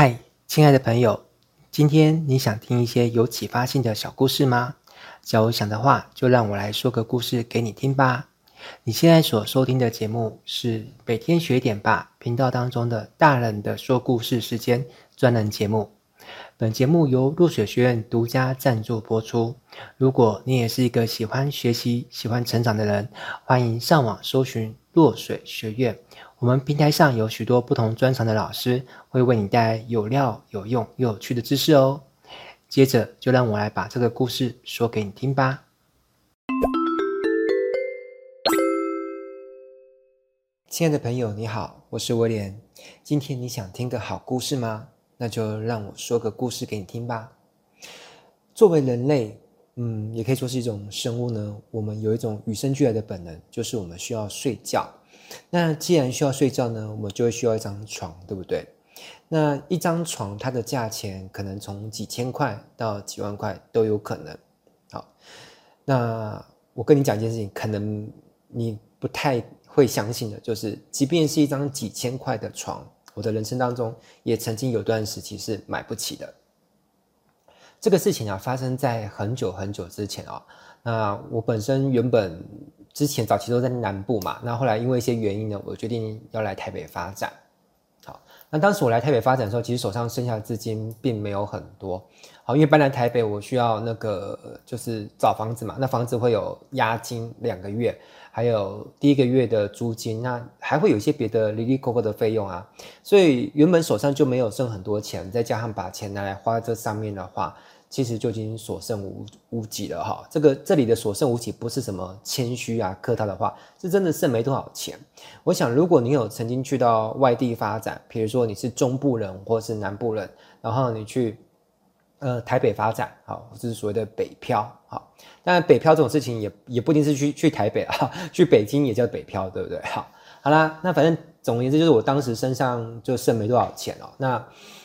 嗨，亲爱的朋友，今天你想听一些有启发性的小故事吗？假如想的话，就让我来说个故事给你听吧。你现在所收听的节目是每天学点吧频道当中的大人的说故事时间专栏节目。本节目由落水学院独家赞助播出。如果你也是一个喜欢学习、喜欢成长的人，欢迎上网搜寻落水学院。我们平台上有许多不同专长的老师，会为你带来有料、有用又有趣的知识哦。接着，就让我来把这个故事说给你听吧。亲爱的朋友，你好，我是威廉。今天你想听个好故事吗？那就让我说个故事给你听吧。作为人类，嗯，也可以说是一种生物呢。我们有一种与生俱来的本能，就是我们需要睡觉。那既然需要睡觉呢，我们就会需要一张床，对不对？那一张床，它的价钱可能从几千块到几万块都有可能。好，那我跟你讲一件事情，可能你不太会相信的，就是即便是一张几千块的床，我的人生当中也曾经有段时期是买不起的。这个事情啊，发生在很久很久之前啊。那我本身原本。之前早期都在南部嘛，那后来因为一些原因呢，我决定要来台北发展。好，那当时我来台北发展的时候，其实手上剩下的资金并没有很多。好，因为搬来台北，我需要那个就是找房子嘛，那房子会有押金两个月，还有第一个月的租金，那还会有一些别的哩哩扣扣的费用啊，所以原本手上就没有剩很多钱，再加上把钱拿来花在这上面的话。其实就已经所剩无无几了哈，这个这里的所剩无几不是什么谦虚啊客套的话，是真的剩没多少钱。我想，如果你有曾经去到外地发展，比如说你是中部人或是南部人，然后你去呃台北发展，好，这是所谓的北漂，好，但北漂这种事情也也不一定是去去台北啊，去北京也叫北漂，对不对？好，好啦，那反正总而言之就是我当时身上就剩没多少钱哦，那。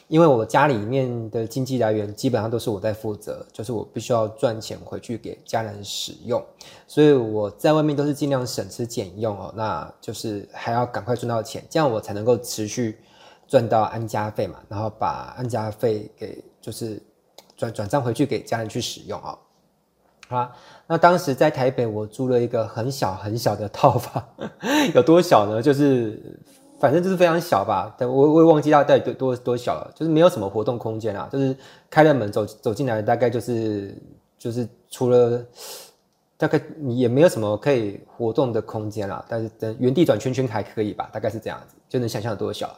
因为我家里面的经济来源基本上都是我在负责，就是我必须要赚钱回去给家人使用，所以我在外面都是尽量省吃俭用哦，那就是还要赶快赚到钱，这样我才能够持续赚到安家费嘛，然后把安家费给就是转转账回去给家人去使用哦。好啦，那当时在台北我租了一个很小很小的套房，有多小呢？就是。反正就是非常小吧，但我我也忘记它到底多多多小了，就是没有什么活动空间啊，就是开了门走走进来，大概就是就是除了大概也没有什么可以活动的空间啦，但是等原地转圈圈还可以吧，大概是这样子，就能想象有多小。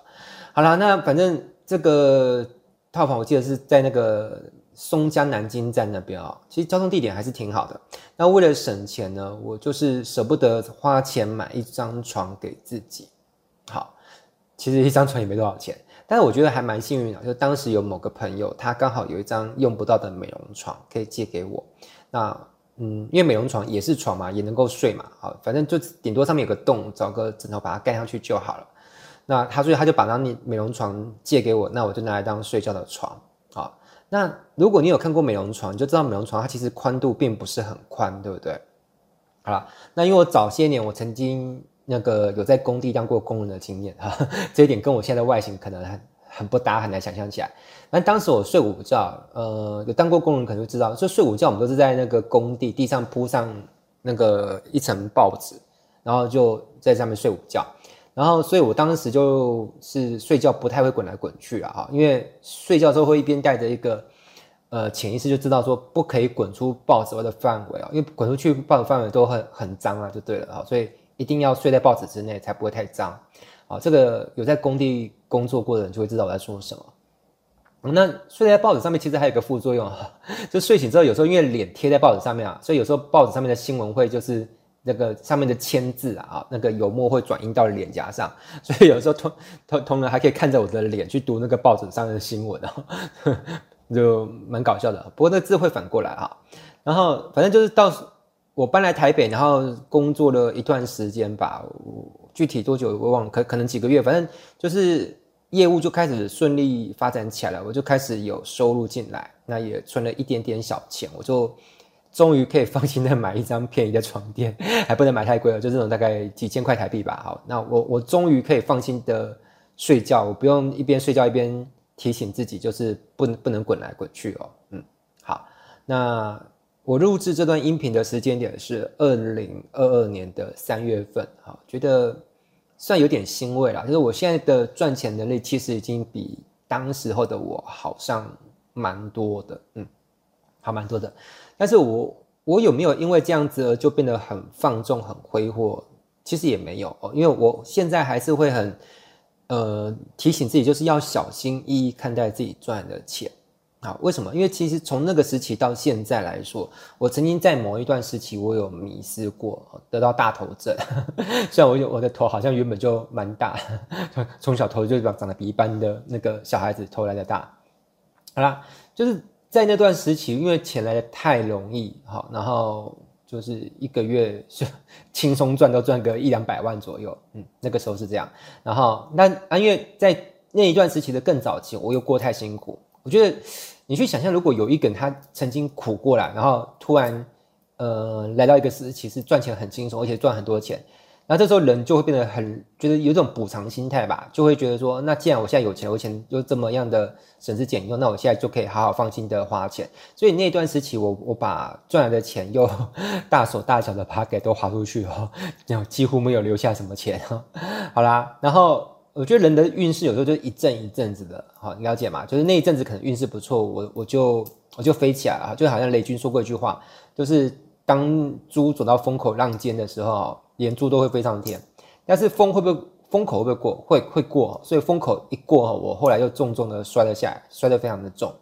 好了，那反正这个套房我记得是在那个松江南京站那边啊，其实交通地点还是挺好的。那为了省钱呢，我就是舍不得花钱买一张床给自己，好。其实一张床也没多少钱，但是我觉得还蛮幸运的，就当时有某个朋友，他刚好有一张用不到的美容床可以借给我。那嗯，因为美容床也是床嘛，也能够睡嘛，好，反正就顶多上面有个洞，找个枕头把它盖上去就好了。那他所以他就把那美容床借给我，那我就拿来当睡觉的床。那如果你有看过美容床，你就知道美容床它其实宽度并不是很宽，对不对？好了，那因为我早些年我曾经。那个有在工地当过工人的经验哈，这一点跟我现在的外形可能很很不搭，很难想象起来。但当时我睡午觉，呃，有当过工人可能就知道，就睡午觉我们都是在那个工地地上铺上那个一层报纸，然后就在上面睡午觉。然后，所以我当时就是睡觉不太会滚来滚去啊，因为睡觉之后会一边带着一个呃潜意识就知道说不可以滚出报纸外的范围啊，因为滚出去报纸范围都很很脏啊，就对了啊，所以。一定要睡在报纸之内，才不会太脏。啊，这个有在工地工作过的人就会知道我在说什么。那睡在报纸上面其实还有一个副作用啊，就睡醒之后有时候因为脸贴在报纸上面啊，所以有时候报纸上面的新闻会就是那个上面的签字啊，那个油墨会转印到脸颊上，所以有时候同同同仁还可以看着我的脸去读那个报纸上的新闻啊，就蛮搞笑的。不过那字会反过来啊，然后反正就是到。我搬来台北，然后工作了一段时间吧，具体多久我忘了，可可能几个月，反正就是业务就开始顺利发展起来了，我就开始有收入进来，那也存了一点点小钱，我就终于可以放心的买一张便宜的床垫，还不能买太贵了，就这种大概几千块台币吧。好，那我我终于可以放心的睡觉，我不用一边睡觉一边提醒自己，就是不能不能滚来滚去哦。嗯，好，那我录制这段音频的时间点是二零二二年的三月份，哈，觉得算有点欣慰啦。就是我现在的赚钱能力其实已经比当时候的我好上蛮多的，嗯，好蛮多的。但是我我有没有因为这样子而就变得很放纵、很挥霍？其实也没有哦，因为我现在还是会很。呃，提醒自己就是要小心翼翼看待自己赚的钱，好，为什么？因为其实从那个时期到现在来说，我曾经在某一段时期，我有迷失过，得到大头症。虽然我有我的头好像原本就蛮大，从小头就长长得比一般的那个小孩子头来的大。好啦，就是在那段时期，因为钱来的太容易，好，然后。就是一个月就轻松赚都赚个一两百万左右，嗯，那个时候是这样。然后那啊，因为在那一段时期的更早期，我又过太辛苦。我觉得你去想象，如果有一个人他曾经苦过来，然后突然呃来到一个时期是赚钱很轻松，而且赚很多钱。那这时候人就会变得很觉得有一种补偿心态吧，就会觉得说，那既然我现在有钱，我钱又这么样的省吃俭用，那我现在就可以好好放心的花钱。所以那段时期我，我把赚来的钱又 大手大脚的把它给都花出去哦，然后几乎没有留下什么钱。好啦，然后我觉得人的运势有时候就一阵一阵子的，好，你了解吗？就是那一阵子可能运势不错，我我就我就飞起来了，就好像雷军说过一句话，就是当猪走到风口浪尖的时候。连猪都会飞上天，但是风会不会风口会不会过？会会过，所以风口一过，我后来又重重的摔了下来，摔得非常的重。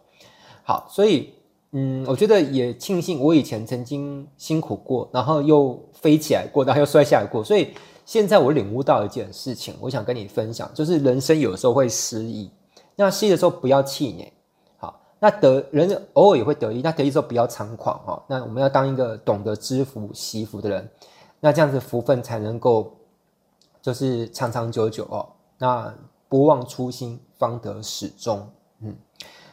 好，所以嗯，我觉得也庆幸我以前曾经辛苦过，然后又飞起来过，然后又摔下来过，所以现在我领悟到一件事情，我想跟你分享，就是人生有时候会失意，那失意的时候不要气馁，好，那得人偶尔也会得意，那得意的时候不要猖狂哈，那我们要当一个懂得知福惜福的人。那这样子福分才能够，就是长长久久哦。那不忘初心，方得始终。嗯，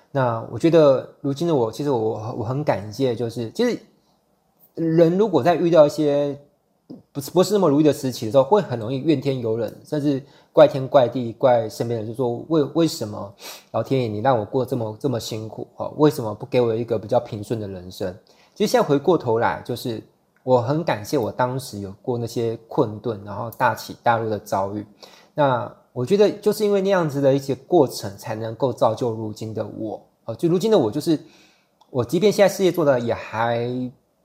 那我觉得如今的我，其实我我很感谢，就是其实人如果在遇到一些不是不是那么如意的时期的时候，会很容易怨天尤人，甚至怪天怪地，怪身边人，就说为为什么老天爷你让我过这么这么辛苦？哦，为什么不给我一个比较平顺的人生？其实现在回过头来，就是。我很感谢我当时有过那些困顿，然后大起大落的遭遇。那我觉得就是因为那样子的一些过程，才能够造就如今的我。哦，就如今的我，就是我，即便现在事业做得也还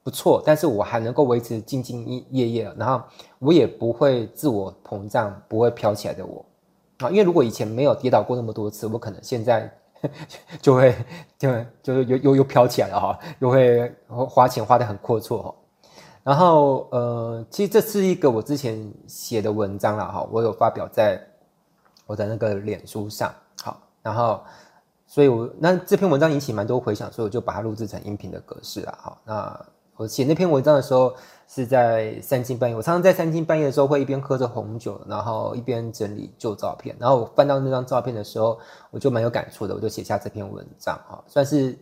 不错，但是我还能够维持兢兢业业，然后我也不会自我膨胀，不会飘起来的我。啊，因为如果以前没有跌倒过那么多次，我可能现在 就会就就是又又又飘起来了哈，又会花钱花得很阔绰哈。然后，呃，其实这是一个我之前写的文章了哈，我有发表在我的那个脸书上，好，然后，所以我那这篇文章引起蛮多回响，所以我就把它录制成音频的格式了，好，那我写那篇文章的时候是在三更半夜，我常常在三更半夜的时候会一边喝着红酒，然后一边整理旧照片，然后我翻到那张照片的时候，我就蛮有感触的，我就写下这篇文章，哈，算是。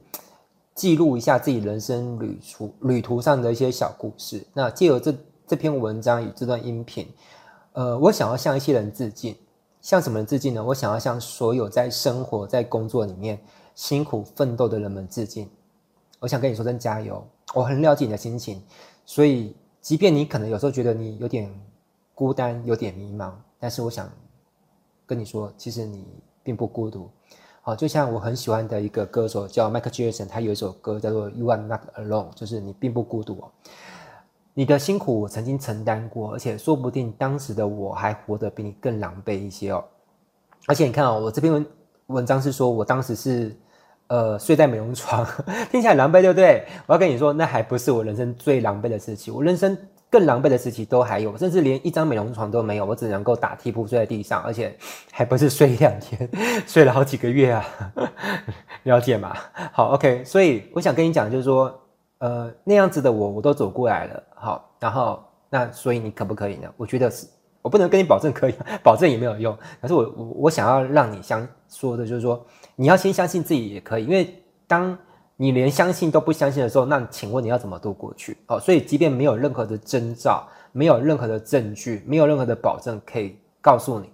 记录一下自己人生旅途旅途上的一些小故事。那借由这这篇文章与这段音频，呃，我想要向一些人致敬。向什么人致敬呢？我想要向所有在生活在工作里面辛苦奋斗的人们致敬。我想跟你说声加油。我很了解你的心情，所以即便你可能有时候觉得你有点孤单、有点迷茫，但是我想跟你说，其实你并不孤独。好，就像我很喜欢的一个歌手叫 Michael Jackson，他有一首歌叫做《You Are Not Alone》，就是你并不孤独。你的辛苦我曾经承担过，而且说不定当时的我还活得比你更狼狈一些哦。而且你看哦，我这篇文文章是说我当时是呃睡在美容床，听起来狼狈对不对？我要跟你说，那还不是我人生最狼狈的事情，我人生。更狼狈的时期都还有，甚至连一张美容床都没有，我只能够打地铺睡在地上，而且还不是睡一两天，睡了好几个月啊，了解吗？好，OK，所以我想跟你讲，就是说，呃，那样子的我，我都走过来了，好，然后那所以你可不可以呢？我觉得是，我不能跟你保证可以，保证也没有用，可是我我我想要让你相说的就是说，你要先相信自己也可以，因为当。你连相信都不相信的时候，那请问你要怎么度过去？哦，所以即便没有任何的征兆，没有任何的证据，没有任何的保证可以告诉你，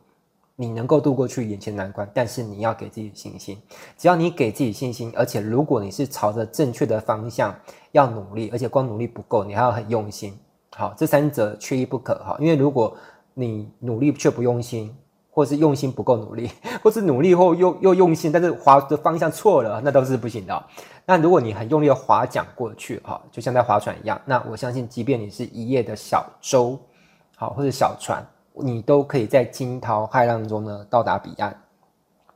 你能够度过去眼前难关，但是你要给自己信心。只要你给自己信心，而且如果你是朝着正确的方向要努力，而且光努力不够，你还要很用心。好，这三者缺一不可。哈，因为如果你努力却不用心，或是用心不够努力，或是努力后又又用心，但是划的方向错了，那都是不行的。那如果你很用力的划桨过去，哈，就像在划船一样，那我相信，即便你是一叶的小舟，好，或者小船。你都可以在惊涛骇浪中呢到达彼岸。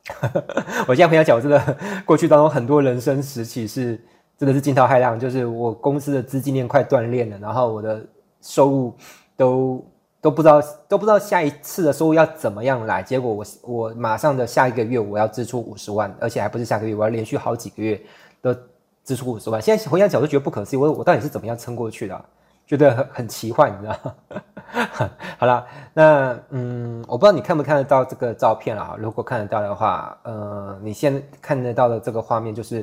我现在回想讲，我真的过去当中很多人生时期是真的是惊涛骇浪，就是我公司的资金链快断裂了，然后我的收入都都不知道都不知道下一次的收入要怎么样来，结果我我马上的下一个月我要支出五十万，而且还不是下个月，我要连续好几个月都支出五十万。现在回想起来都觉得不可思议，我我到底是怎么样撑过去的？觉得很很奇幻，你知道？好了，那嗯，我不知道你看不看得到这个照片啊？如果看得到的话，呃，你现在看得到的这个画面就是，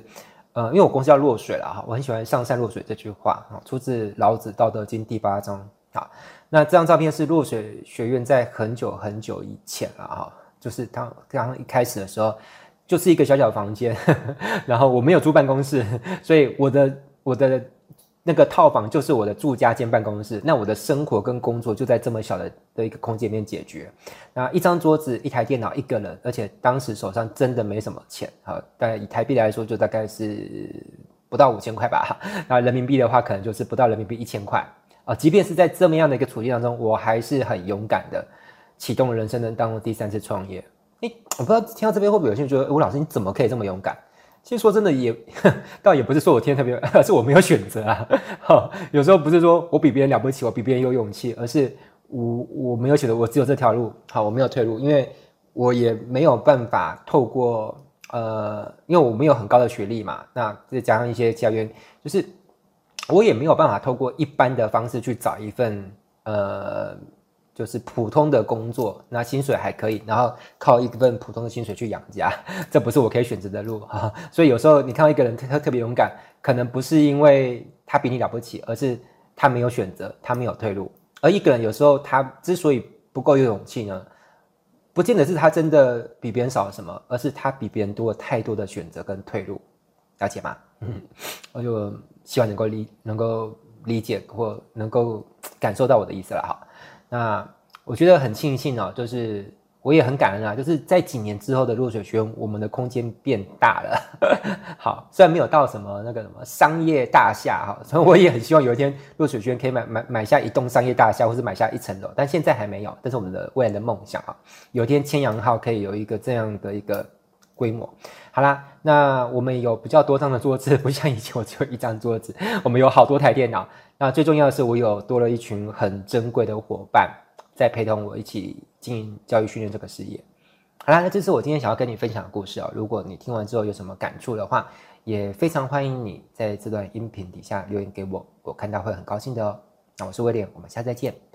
呃，因为我公司要落水了哈，我很喜欢“上善若水”这句话啊，出自老子《道德经》第八章啊。那这张照片是落水学院在很久很久以前了哈，就是当刚一开始的时候，就是一个小小的房间，然后我没有租办公室，所以我的我的。那个套房就是我的住家兼办公室，那我的生活跟工作就在这么小的的一个空间里面解决。那一张桌子、一台电脑、一个人，而且当时手上真的没什么钱，好，大概以台币来说就大概是不到五千块吧。那人民币的话，可能就是不到人民币一千块啊。即便是在这么样的一个处境当中，我还是很勇敢的启动了人生的当中第三次创业。诶，我不知道听到这边会不会有些人觉得，吴老师你怎么可以这么勇敢？其实说真的也，倒也不是说我天特别，是我没有选择啊。好，有时候不是说我比别人了不起，我比别人有勇气，而是我我没有选择，我只有这条路。好，我没有退路，因为我也没有办法透过呃，因为我没有很高的学历嘛，那再加上一些家园，就是我也没有办法透过一般的方式去找一份呃。就是普通的工作，那薪水还可以，然后靠一份普通的薪水去养家，这不是我可以选择的路哈。所以有时候你看到一个人特特别勇敢，可能不是因为他比你了不起，而是他没有选择，他没有退路。而一个人有时候他之所以不够有勇气呢，不见得是他真的比别人少了什么，而是他比别人多了太多的选择跟退路，了解吗？嗯，我就希望能够理能够理解或能够感受到我的意思了哈。那我觉得很庆幸哦，就是我也很感恩啊，就是在几年之后的落水学院，我们的空间变大了。好，虽然没有到什么那个什么商业大厦哈，所以我也很希望有一天落水学院可以买买买下一栋商业大厦，或是买下一层楼，但现在还没有。但是我们的未来的梦想啊，有一天千阳号可以有一个这样的一个规模。好啦，那我们有比较多张的桌子，不像以前我只有一张桌子，我们有好多台电脑。那最重要的是，我有多了一群很珍贵的伙伴，在陪同我一起经营教育训练这个事业。好啦，那这是我今天想要跟你分享的故事哦。如果你听完之后有什么感触的话，也非常欢迎你在这段音频底下留言给我，我看到会很高兴的哦。那我是威廉，我们下次再见。